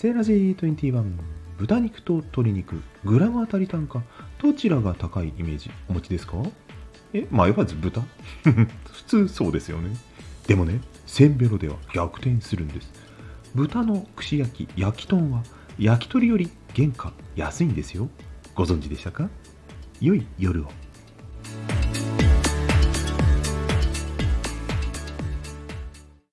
セーラジー21豚肉と鶏肉グラム当たり単価どちらが高いイメージお持ちですか？え迷わず豚？普通そうですよね。でもねせんべろでは逆転するんです。豚の串焼き焼き豚は焼き鳥より原価安いんですよ。ご存知でしたか？良い夜を。